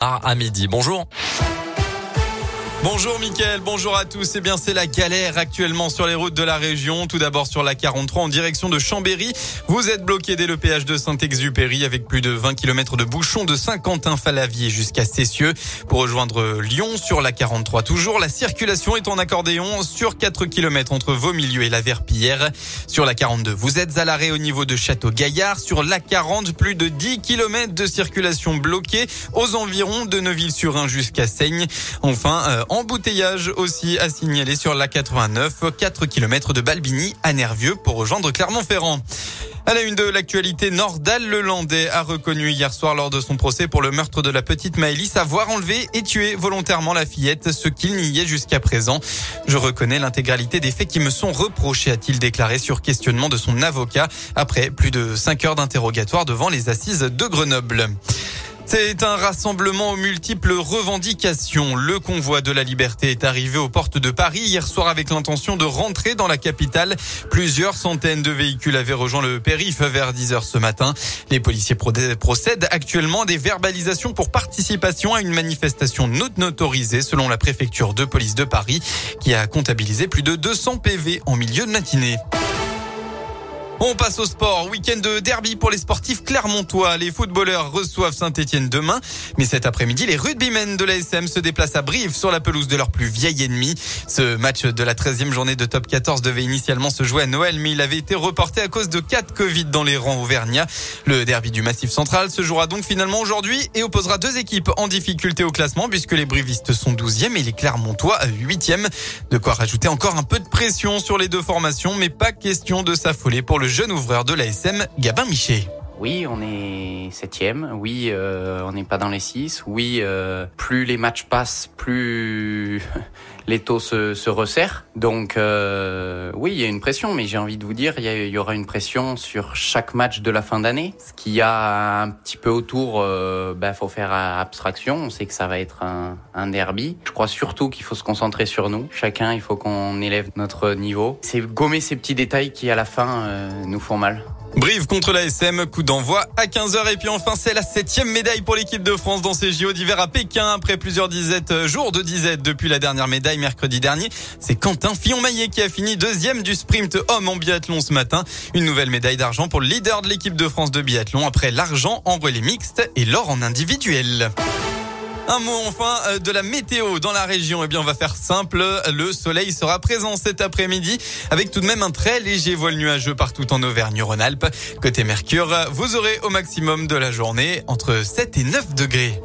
à midi. Bonjour. Bonjour Mickaël, bonjour à tous. Eh bien, c'est la galère actuellement sur les routes de la région. Tout d'abord sur la 43 en direction de Chambéry. Vous êtes bloqué dès le péage de Saint-Exupéry avec plus de 20 km de bouchons de Saint-Quentin-Falavier jusqu'à Cessieux. Pour rejoindre Lyon sur la 43 toujours, la circulation est en accordéon sur 4 km entre vos milieux et la Verpillière. Sur la 42, vous êtes à l'arrêt au niveau de Château-Gaillard. Sur la 40, plus de 10 km de circulation bloquée aux environs de Neuville-sur-Rhin jusqu'à Seigne. Enfin, euh, Embouteillage aussi à signaler sur la 89, 4 km de Balbini à Nervieux pour rejoindre Clermont-Ferrand. À la une de l'actualité, Nordal Lelandais a reconnu hier soir lors de son procès pour le meurtre de la petite Maëlys avoir enlevé et tué volontairement la fillette, ce qu'il niait jusqu'à présent. Je reconnais l'intégralité des faits qui me sont reprochés, a-t-il déclaré sur questionnement de son avocat après plus de 5 heures d'interrogatoire devant les assises de Grenoble. C'est un rassemblement aux multiples revendications. Le convoi de la liberté est arrivé aux portes de Paris hier soir avec l'intention de rentrer dans la capitale. Plusieurs centaines de véhicules avaient rejoint le périph' vers 10 heures ce matin. Les policiers procèdent actuellement à des verbalisations pour participation à une manifestation non autorisée selon la préfecture de police de Paris qui a comptabilisé plus de 200 PV en milieu de matinée. On passe au sport. Week-end de derby pour les sportifs clermontois. Les footballeurs reçoivent Saint-Etienne demain. Mais cet après-midi, les rugbymen de l'ASM se déplacent à Brive sur la pelouse de leur plus vieil ennemi. Ce match de la 13e journée de top 14 devait initialement se jouer à Noël, mais il avait été reporté à cause de 4 Covid dans les rangs auvergnats. Le derby du Massif Central se jouera donc finalement aujourd'hui et opposera deux équipes en difficulté au classement puisque les brivistes sont 12e et les clermontois 8e. De quoi rajouter encore un peu de pression sur les deux formations, mais pas question de s'affoler pour le jeune ouvreur de l'ASM, Gabin Miché. Oui, on est septième. Oui, euh, on n'est pas dans les six. Oui, euh, plus les matchs passent, plus les taux se, se resserrent. Donc euh, oui, il y a une pression, mais j'ai envie de vous dire, il y, aura une pression sur chaque match de la fin d'année. Ce qu'il y a un petit peu autour, euh, ben, faut faire abstraction. On sait que ça va être un, un derby. Je crois surtout qu'il faut se concentrer sur nous. Chacun, il faut qu'on élève notre niveau. C'est gommer ces petits détails qui, à la fin, euh, nous font mal. Brive contre la SM, coup d'envoi à 15h. Et puis enfin, c'est la septième médaille pour l'équipe de France dans ces JO d'hiver à Pékin. Après plusieurs disettes, euh, jours de disette depuis la dernière médaille mercredi dernier, c'est Quentin Fillon-Maillet qui a fini deuxième du sprint homme en biathlon ce matin. Une nouvelle médaille d'argent pour le leader de l'équipe de France de biathlon après l'argent en relais mixte et l'or en individuel. Un mot enfin euh, de la météo dans la région. Eh bien, on va faire simple. Le soleil sera présent cet après-midi avec tout de même un très léger voile nuageux partout en Auvergne-Rhône-Alpes. Côté Mercure, vous aurez au maximum de la journée entre 7 et 9 degrés.